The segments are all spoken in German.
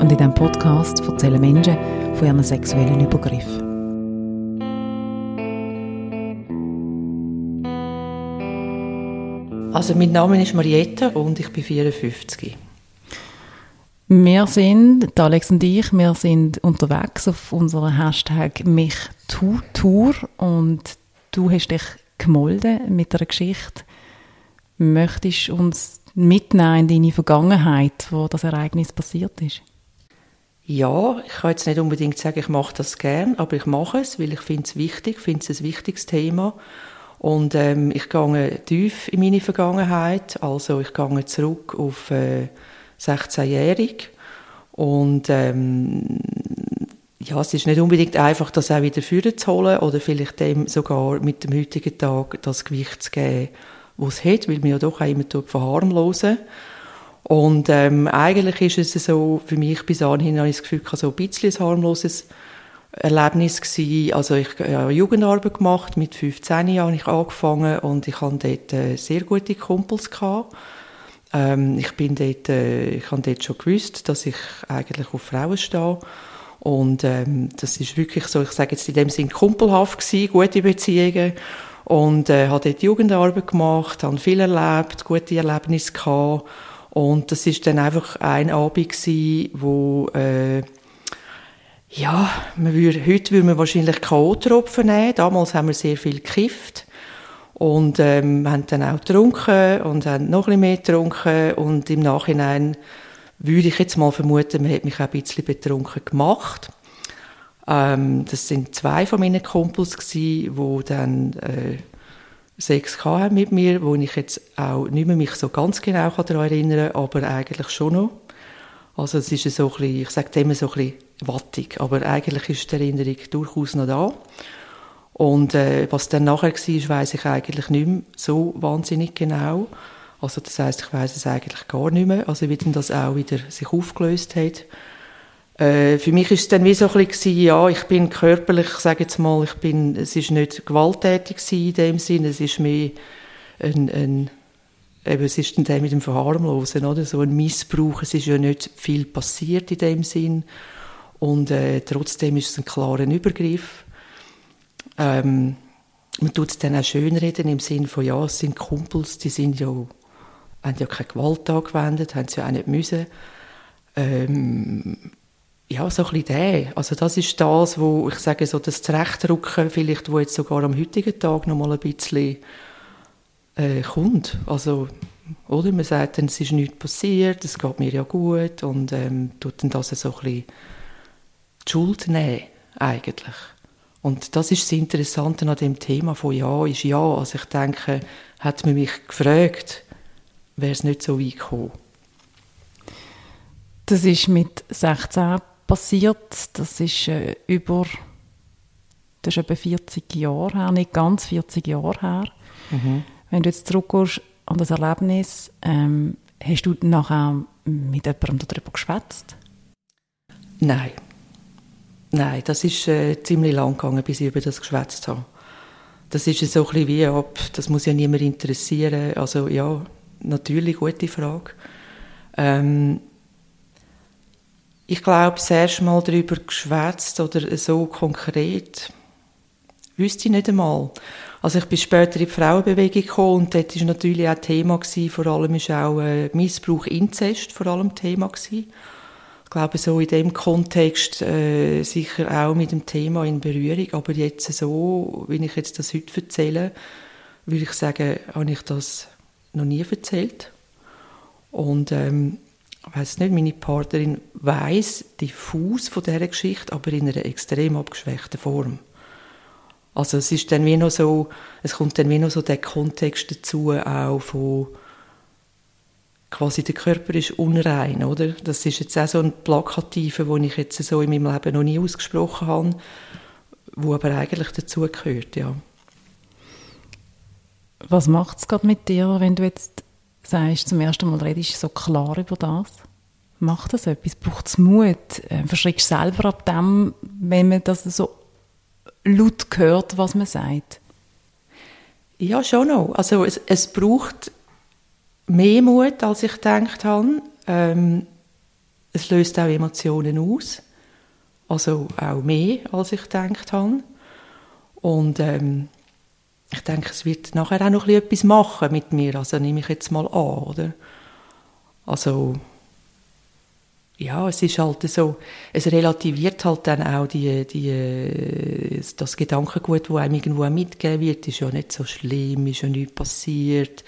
und in diesem Podcast erzählen Menschen von ihren sexuellen Übergriffen. Also mein Name ist Marietta und ich bin 54. Wir sind, Alex und ich, wir sind unterwegs auf unserer Hashtag MichTu-Tour und du hast dich gemolden mit einer Geschichte. Möchtest du uns mitnehmen in deine Vergangenheit, wo das Ereignis passiert ist? Ja, ich kann jetzt nicht unbedingt sagen, ich mache das gern, aber ich mache es, weil ich finde es wichtig, finde es ein wichtiges Thema. Und ähm, ich gehe tief in meine Vergangenheit, also ich gehe zurück auf äh, 16-jährig und ähm, ja, es ist nicht unbedingt einfach, das auch wieder führen zu holen oder vielleicht dem sogar mit dem heutigen Tag das Gewicht zu geben, was es hat, weil man ja doch auch immer verharmlosen Und ähm, eigentlich ist es so, für mich bis dahin habe ich das Gefühl, so ein bisschen ein harmloses Erlebnis gewesen. Also ich habe Jugendarbeit gemacht, mit 15 Jahren habe ich angefangen und ich hatte dort äh, sehr gute Kumpels. Gehabt. Ähm, ich bin dort, äh, ich habe dort schon gewusst, dass ich eigentlich auf Frauen stehe. Und ähm, das ist wirklich so, ich sage jetzt in dem Sinn kumpelhaft gewesen, gute Beziehungen. Und äh, habe dort Jugendarbeit gemacht, habe viel erlebt, gute Erlebnisse gehabt. Und das ist dann einfach ein Abend gewesen, wo, äh, ja, man würde, heute würde man wahrscheinlich K.O.-Tropfen nehmen. Damals haben wir sehr viel gekifft. Und ähm, haben dann auch getrunken und haben noch ein bisschen mehr getrunken. Und im Nachhinein würde ich jetzt mal vermuten, man hat mich auch ein bisschen betrunken gemacht. Ähm, das sind zwei von meinen Kumpels gewesen, die dann äh, Sex haben mit mir, wo ich jetzt auch nicht mehr mich so ganz genau daran erinnere, aber eigentlich schon noch. Also es ist so ein bisschen, ich sage immer so ein bisschen wattig, aber eigentlich ist die Erinnerung durchaus noch da. Und äh, was dann nachher war, weiß ich eigentlich nicht mehr so wahnsinnig genau. Also das heißt, ich weiß es eigentlich gar nicht mehr, also wie denn das auch wieder sich aufgelöst hat. Äh, für mich ist es dann wie so ein bisschen, ja, ich bin körperlich, ich sage jetzt mal, ich bin, es ist nicht gewalttätig in dem Sinne, es ist mehr ein, ein eben, es ist dann mit dem Verharmlosen, oder? So ein Missbrauch, es ist ja nicht viel passiert in dem Sinn und äh, trotzdem ist es ein klarer Übergriff. Ähm, man tut es dann auch schönreden im Sinn von, ja, es sind Kumpels, die sind ja, haben ja keine Gewalt angewendet, haben sie ja auch nicht müssen. Ähm, ja, so ein bisschen der. Also das ist das, wo ich sage, so das Zurechtrücken vielleicht, wo jetzt sogar am heutigen Tag noch mal ein bisschen äh, kommt. Also, oder? Man sagt dann, es ist nichts passiert, es geht mir ja gut und ähm, tut dann das so ein bisschen die Schuld nehmen, eigentlich. Und das ist das Interessante an dem Thema von Ja ist Ja. Also ich denke, hat man mich gefragt, wäre es nicht so weit gekommen. Das ist mit 16 passiert. Das ist äh, über das ist etwa 40 Jahre her, nicht ganz 40 Jahre her. Mhm. Wenn du jetzt zurückgehst an das Erlebnis, ähm, hast du nachher mit jemandem darüber geschwätzt? Nein. Nein, das ist äh, ziemlich lang gegangen, bis ich über das geschwätzt habe. Das ist so ein bisschen wie, ob, das muss ja niemand interessieren. Also ja, natürlich, gute Frage. Ähm, ich glaube, das erste Mal darüber geschwätzt oder so konkret, wüsste ich nicht einmal. Also ich bin später in die Frauenbewegung gekommen und dort war natürlich auch Thema, gewesen, vor allem ist auch äh, Missbrauch, Inzest vor allem Thema gewesen. Ich glaube, so in dem Kontext äh, sicher auch mit dem Thema in Berührung, aber jetzt so, wie ich jetzt das heute erzähle, würde ich sagen, habe ich das noch nie erzählt. Und ähm, weiß nicht, meine Partnerin weiß diffus von dieser Geschichte, aber in einer extrem abgeschwächten Form. Also es ist dann wie noch so, es kommt dann wie noch so der Kontext dazu auch von quasi der Körper ist unrein, oder? Das ist jetzt auch so ein Plakativer, den ich jetzt so in meinem Leben noch nie ausgesprochen habe, wo aber eigentlich dazugehört, ja. Was macht es gerade mit dir, wenn du jetzt sagst, zum ersten Mal redest so klar über das? Macht das etwas? Braucht es Mut? Äh, verschreckst du selber ab dem, wenn man das so laut hört, was man sagt? Ja, schon noch. Also es, es braucht mehr Mut, als ich gedacht habe. Ähm, es löst auch Emotionen aus. Also auch mehr, als ich gedacht habe. Und ähm, ich denke, es wird nachher auch noch etwas machen mit mir. Also nehme ich jetzt mal an, oder? Also ja, es ist halt so, es relativiert halt dann auch die, die, das Gedankengut, das einem irgendwo mitgegeben wird, ist ja nicht so schlimm, ist ja nichts passiert,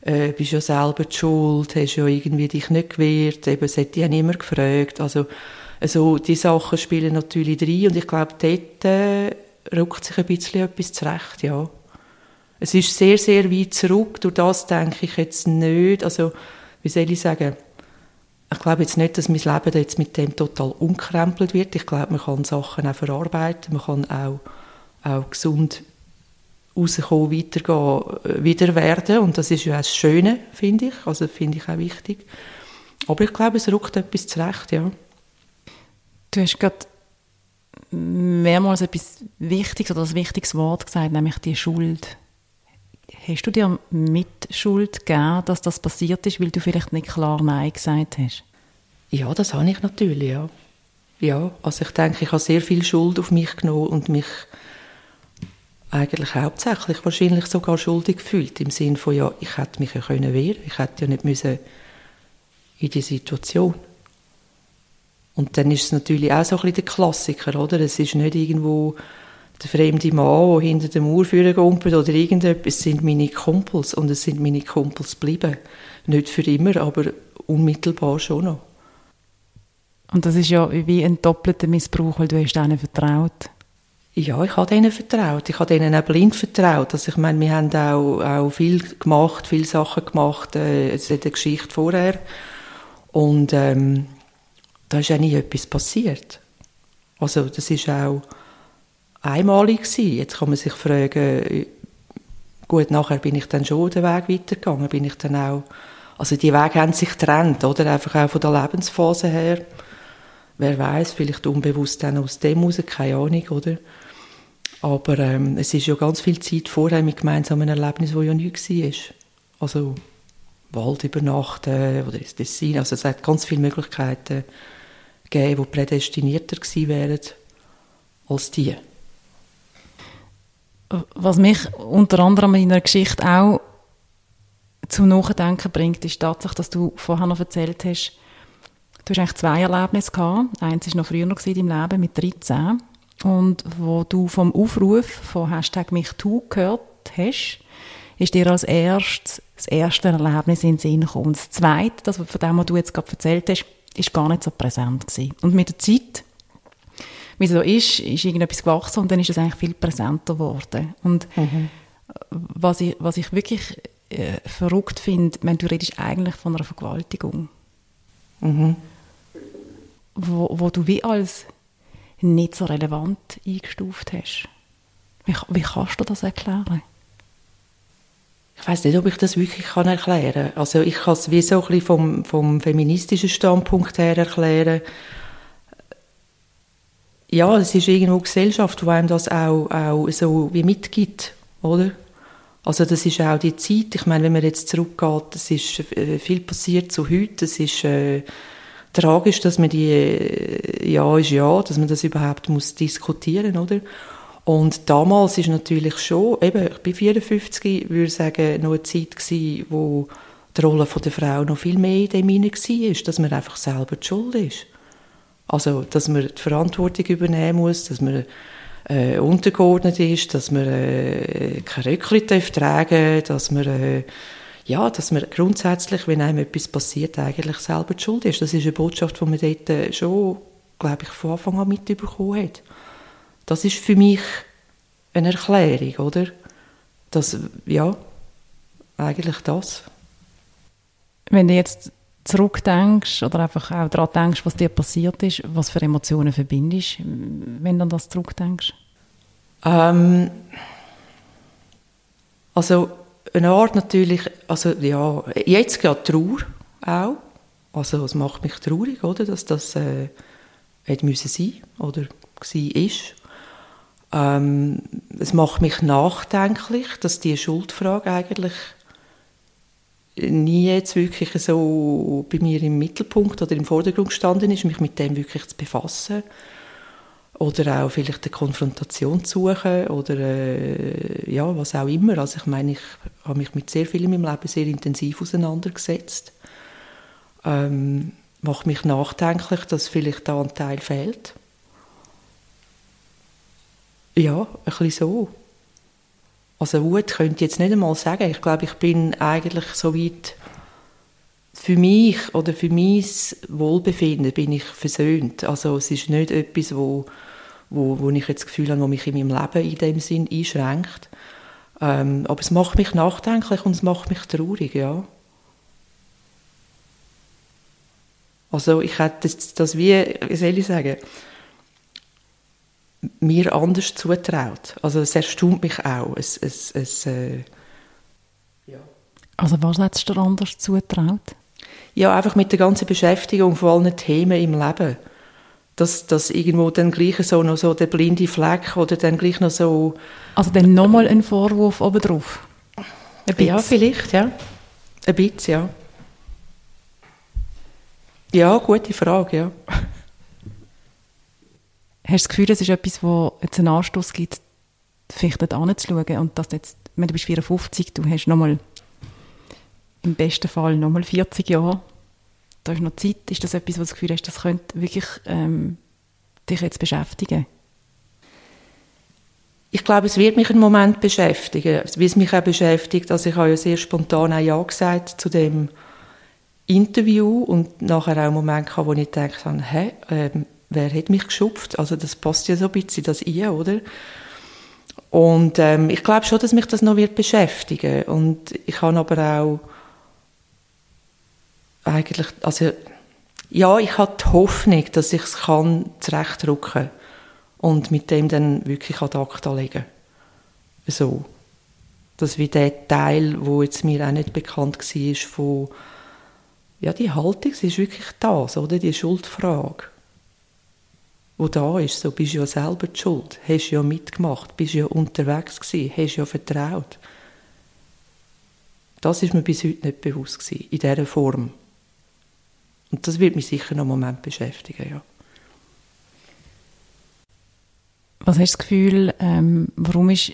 äh, bist ja selber die schuld, hast ja irgendwie dich nicht gewehrt, eben, es dich ja niemand gefragt, also, also die Sachen spielen natürlich rein und ich glaube, dort äh, rückt sich ein bisschen etwas zurecht, ja. Es ist sehr, sehr weit zurück, durch das denke ich jetzt nicht, also, wie soll ich sagen, ich glaube jetzt nicht, dass mein Leben jetzt mit dem total umkrempelt wird. Ich glaube, man kann Sachen auch verarbeiten, man kann auch, auch gesund rauskommen, weitergehen, äh, wieder werden. Und das ist ja das Schöne, finde ich. Also finde ich auch wichtig. Aber ich glaube, es rückt etwas zurecht, ja. Du hast gerade mehrmals etwas Wichtiges oder das wichtiges Wort gesagt, nämlich die Schuld. Hast du dir Mitschuld gegeben, dass das passiert ist, weil du vielleicht nicht klar Nein gesagt hast? Ja, das habe ich natürlich, ja. Ja, also ich denke, ich habe sehr viel Schuld auf mich genommen und mich eigentlich hauptsächlich wahrscheinlich sogar schuldig gefühlt, im Sinne von, ja, ich hätte mich ja können wehren, ich hätte ja nicht müssen in die Situation. Und dann ist es natürlich auch so ein bisschen der Klassiker, oder? Es ist nicht irgendwo der fremde Mann, der hinter der Mauer führen oder irgendetwas, sind meine Kumpels und es sind meine Kumpels geblieben. Nicht für immer, aber unmittelbar schon noch. Und das ist ja wie ein doppelter Missbrauch, weil du hast ihnen vertraut. Ja, ich habe ihnen vertraut. Ich habe ihnen auch blind vertraut. Also ich meine, wir haben auch, auch viel gemacht, viele Sachen gemacht, äh, es hat eine Geschichte vorher. Und ähm, da ist auch nie etwas passiert. Also das ist auch einmalig gewesen. Jetzt kann man sich fragen, gut, nachher bin ich dann schon den Weg weitergegangen, bin ich dann auch, also die Wege haben sich getrennt, oder? Einfach auch von der Lebensphase her. Wer weiß, vielleicht unbewusst dann aus dem heraus, keine Ahnung, oder? Aber ähm, es ist ja ganz viel Zeit vorher mit gemeinsamen Erlebnissen, wo ja nichts war. Also Wald übernachten oder ins Dessin. Also es hat ganz viele Möglichkeiten gegeben, die prädestinierter gewesen wären als die. Was mich unter anderem in einer Geschichte auch zum Nachdenken bringt, ist Tatsache, dass du vorher noch erzählt hast, du hast eigentlich zwei Erlebnisse gehabt. Eins war noch früher noch in deinem Leben mit 13. Und wo du vom Aufruf von Hashtag MichTu gehört hast, ist dir als erstes das erste Erlebnis in den Sinn gekommen. Und das zweite, das von dem, was du jetzt gerade erzählt hast, ist gar nicht so präsent gewesen. Und mit der Zeit wie es so ist, ist irgendetwas gewachsen und dann ist es eigentlich viel präsenter geworden. Und mhm. was, ich, was ich wirklich äh, verrückt finde, wenn du redest eigentlich von einer Vergewaltigung, mhm. wo, wo du wie als nicht so relevant eingestuft hast. Wie, wie kannst du das erklären? Ich weiß nicht, ob ich das wirklich kann erklären kann. Also ich kann es wie so ein bisschen vom, vom feministischen Standpunkt her erklären ja, es ist irgendwo Gesellschaft, die einem das auch, auch so wie mitgibt, oder? Also das ist auch die Zeit, ich meine, wenn man jetzt zurückgeht, es ist äh, viel passiert zu heute, es ist äh, tragisch, dass man die, äh, ja ist ja, dass man das überhaupt muss diskutieren, oder? Und damals ist natürlich schon, eben, ich bin 54, würde sagen, noch eine Zeit gewesen, wo die Rolle der Frau noch viel mehr in dem war, dass man einfach selber die Schuld ist. Also, dass man die Verantwortung übernehmen muss, dass man äh, untergeordnet ist, dass man äh, kein Röckchen tragen dass man, äh, ja, dass man grundsätzlich, wenn einem etwas passiert, eigentlich selber die Schuld ist. Das ist eine Botschaft, die man dort äh, schon, glaube ich, von Anfang an mitbekommen hat. Das ist für mich eine Erklärung, oder? Das, ja, eigentlich das. Wenn du jetzt zurückdenkst oder einfach auch daran denkst, was dir passiert ist, was für Emotionen verbindest, wenn du an das zurückdenkst? Ähm, also eine Art natürlich, also ja, jetzt geht Trauer auch. Also es macht mich traurig, oder, dass das äh, hätte müssen sein oder war ist. Ähm, es macht mich nachdenklich, dass die Schuldfrage eigentlich nie jetzt wirklich so bei mir im Mittelpunkt oder im Vordergrund gestanden ist, mich mit dem wirklich zu befassen oder auch vielleicht eine Konfrontation zu suchen oder äh, ja, was auch immer. Also ich meine, ich habe mich mit sehr viel in meinem Leben sehr intensiv auseinandergesetzt. Ähm, macht mich nachdenklich, dass vielleicht da ein Teil fehlt. Ja, ein bisschen so. Also Wut könnte ich jetzt nicht einmal sagen. Ich glaube, ich bin eigentlich so weit für mich oder für mein Wohlbefinden bin ich versöhnt. Also es ist nicht etwas, wo, wo, wo ich jetzt das Gefühl habe, wo mich in meinem Leben in dem Sinn einschränkt. Ähm, aber es macht mich nachdenklich und es macht mich traurig, ja. Also ich hätte das, das wie, wie soll ich sagen, mir anders zutraut. Also es erstaunt mich auch. Es, es, es, äh, ja. Also was hättest du dir anders zutraut? Ja, einfach mit der ganzen Beschäftigung von allen Themen im Leben. Dass, dass irgendwo dann gleich so noch so der blinde Fleck oder dann gleich noch so... Also dann nochmal ein Vorwurf obendrauf? Ja, vielleicht, ja. Ein bisschen, ja. Ja, gute Frage, ja. Hast du das Gefühl, es ist etwas, wo jetzt einen Anstoß gibt, vielleicht dort anzuschauen und dass jetzt, wenn du bist 54, du hast nochmal im besten Fall nochmal 40 Jahre, da ist noch Zeit, ist das etwas, wo du das Gefühl hast, das könnte wirklich ähm, dich jetzt beschäftigen? Ich glaube, es wird mich einen Moment beschäftigen, wie es mich auch beschäftigt. Also ich ja sehr spontan ein Ja gesagt zu dem Interview und nachher auch einen Moment gehabt, wo ich gedacht habe, hä, ähm, wer hat mich geschupft? Also das passt ja so ein bisschen, das ich, oder? Und ähm, ich glaube schon, dass mich das noch wird beschäftigen und ich habe aber auch eigentlich, also ja, ich habe die Hoffnung, dass ich es kann zurechtrücken und mit dem dann wirklich an Akta legen. So. Das wie der Teil, wo jetzt mir auch nicht bekannt war, von ja, die Haltung, sie ist wirklich das, oder? Die Schuldfrage wo da ist, so bist du ja selber die Schuld, hast ja mitgemacht, bist ja unterwegs gewesen, hast ja vertraut. Das ist mir bis heute nicht bewusst gewesen, in dieser Form. Und das wird mich sicher noch einen Moment beschäftigen, ja. Was hast du das Gefühl, ähm, warum ist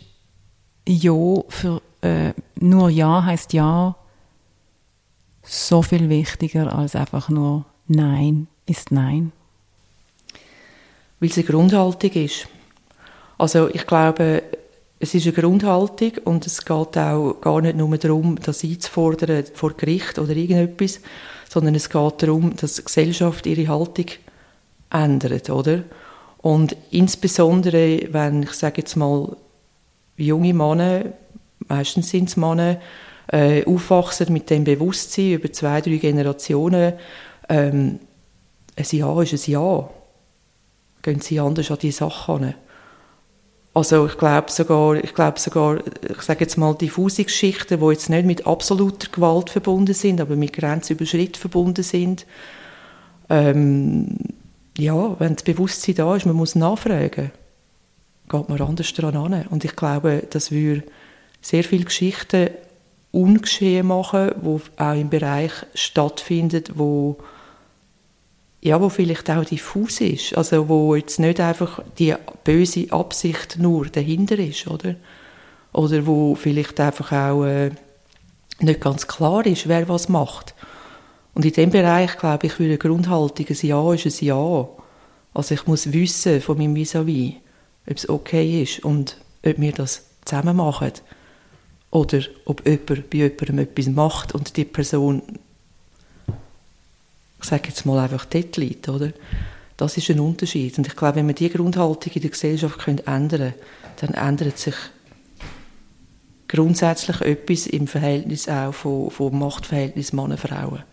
Ja für äh, nur Ja heißt Ja so viel wichtiger als einfach nur Nein ist Nein? Weil es eine Grundhaltung ist. Also ich glaube, es ist eine Grundhaltung und es geht auch gar nicht nur darum, das einzufordern vor Gericht oder irgendetwas, sondern es geht darum, dass die Gesellschaft ihre Haltung ändert, oder? Und insbesondere, wenn, ich sage jetzt mal, junge Männer, meistens sind es Männer, äh, aufwachsen mit dem Bewusstsein über zwei, drei Generationen, ähm, ein Ja ist ein Ja gehen sie anders an die Sache an. Also ich glaube sogar, ich glaube sogar, ich sage jetzt mal diffuse Geschichten, die jetzt nicht mit absoluter Gewalt verbunden sind, aber mit Grenzüberschritt verbunden sind. Ähm, ja, wenn das Bewusstsein da ist, man muss nachfragen, geht man anders daran an. Und ich glaube, das würde sehr viele Geschichten ungeschehen machen, wo auch im Bereich stattfinden, wo ja, wo vielleicht auch diffus ist, also wo jetzt nicht einfach die böse Absicht nur dahinter ist, oder? Oder wo vielleicht einfach auch äh, nicht ganz klar ist, wer was macht. Und in dem Bereich, glaube ich, würde Grundhaltung ein Ja ist ein Ja. Also ich muss wissen von meinem Vis-à-vis, ob es okay ist und ob wir das zusammen machen. Oder ob jemand bei jemandem etwas macht und die Person ich sage jetzt mal einfach dort liegt, oder? Das ist ein Unterschied. Und ich glaube, wenn wir diese Grundhaltung in der Gesellschaft können ändern können, dann ändert sich grundsätzlich etwas im Verhältnis auch von, von Machtverhältnis Männer-Frauen.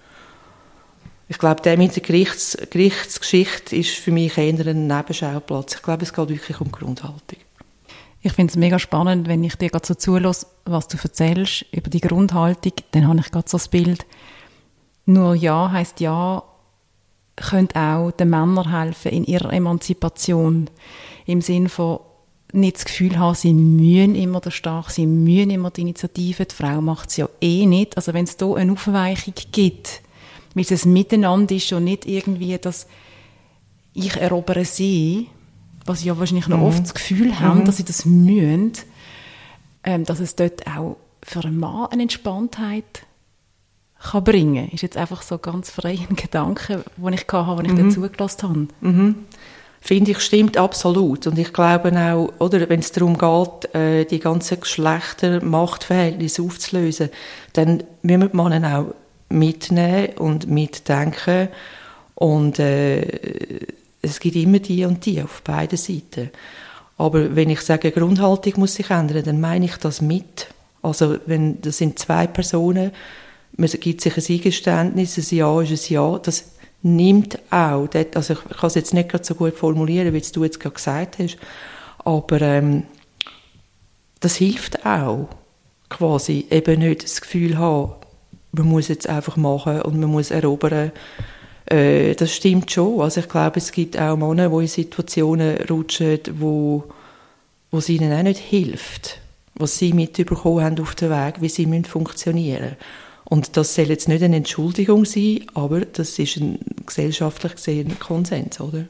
Ich glaube, der mit der Gerichts, Gerichtsgeschichte ist für mich eher ein Nebenschauplatz. Ich glaube, es geht wirklich um Grundhaltung. Ich finde es mega spannend, wenn ich dir gerade so zulasse, was du erzählst über die Grundhaltung, dann habe ich gerade so das Bild, nur Ja heißt Ja, könnte auch den Männern helfen in ihrer Emanzipation. Im Sinn von nicht das Gefühl haben, sie mühen immer der Stark, sie mühen immer die Initiative. Die Frau macht es ja eh nicht. Also wenn es da eine Aufweichung gibt, weil es ein Miteinander ist und nicht irgendwie das ich erobere sie, was sie ja wahrscheinlich noch mhm. oft das Gefühl haben, mhm. dass sie das mühen, ähm, dass es dort auch für einen Mann eine Entspanntheit kann bringen. Ist jetzt einfach so ganz frei ein Gedanke, den ich hatte, als ich mhm. zugelassen habe. Mhm. Finde ich, stimmt absolut. Und ich glaube auch, oder, wenn es darum geht, äh, die ganzen Geschlechtermachtverhältnisse aufzulösen, dann müssen wir die auch mitnehmen und mitdenken. Und äh, es gibt immer die und die auf beiden Seiten. Aber wenn ich sage, Grundhaltung muss sich ändern, dann meine ich das mit. Also wenn das sind zwei Personen, man gibt sich ein Eingeständnis, ein Ja ist ein Ja, das nimmt auch, also ich kann es jetzt nicht so gut formulieren, wie du jetzt gerade gesagt hast, aber ähm, das hilft auch, quasi eben nicht das Gefühl haben, man muss jetzt einfach machen und man muss erobern. Äh, das stimmt schon. Also ich glaube, es gibt auch Männer, die in Situationen rutschen, wo, wo es ihnen auch nicht hilft, was sie mitbekommen haben auf dem Weg, wie sie funktionieren müssen. Und das soll jetzt nicht eine Entschuldigung sein, aber das ist ein gesellschaftlich gesehener Konsens, oder?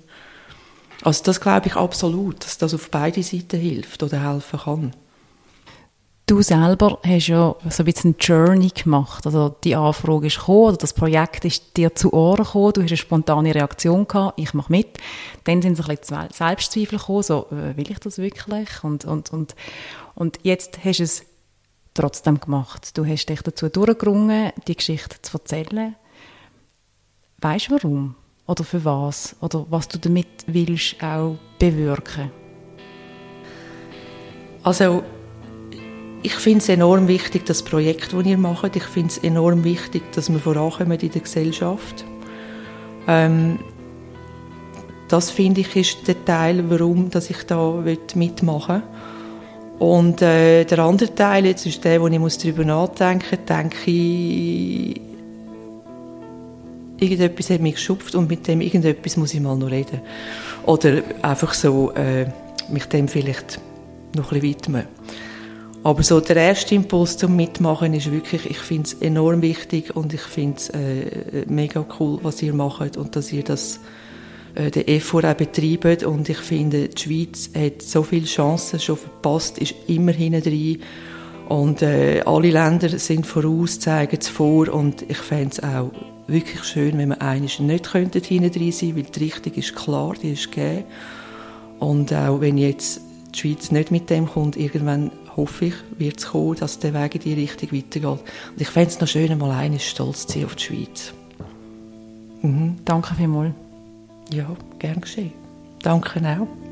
Also das glaube ich absolut, dass das auf beide Seiten hilft oder helfen kann. Du selber hast ja so ein bisschen eine Journey gemacht. Also die Anfrage ist gekommen, oder das Projekt ist dir zu Ohren gekommen, du hast eine spontane Reaktion gehabt, ich mache mit. Dann sind so Selbstzweifel gekommen, so, äh, will ich das wirklich? Und, und, und, und jetzt hast du es trotzdem gemacht. Du hast dich dazu durchgerungen, die Geschichte zu erzählen. Weißt du warum? Oder für was? Oder was du damit willst auch bewirken? Also ich finde es enorm wichtig, das Projekt, das ihr macht. Ich finde es enorm wichtig, dass wir vorankommen in der Gesellschaft. Ähm, das finde ich ist der Teil, warum dass ich da mitmachen will. Und äh, der andere Teil, jetzt ist der, wo ich muss darüber nachdenken muss, denke ich, irgendetwas hat mich geschupft und mit dem irgendetwas muss ich mal noch reden. Oder einfach so äh, mich dem vielleicht noch ein bisschen widmen. Aber so der erste Impuls zum Mitmachen ist wirklich, ich finde es enorm wichtig und ich finde es äh, mega cool, was ihr macht und dass ihr das den EFOR auch betreiben. Und ich finde, die Schweiz hat so viele Chancen schon verpasst, ist immer hinten drin. Und äh, alle Länder sind voraus, zeigen es vor. Und ich fände es auch wirklich schön, wenn wir eigentlich nicht hinten drin sein weil die Richtung ist klar, die ist gegeben. Und auch wenn jetzt die Schweiz nicht mit dem kommt, irgendwann hoffe ich, wird es kommen, dass der Weg in die Richtung weitergeht. Und ich fände es noch schön, mal eines stolz zu sein auf die Schweiz. Mhm. Danke vielmals. Ja, gern geschehen. Danke auch.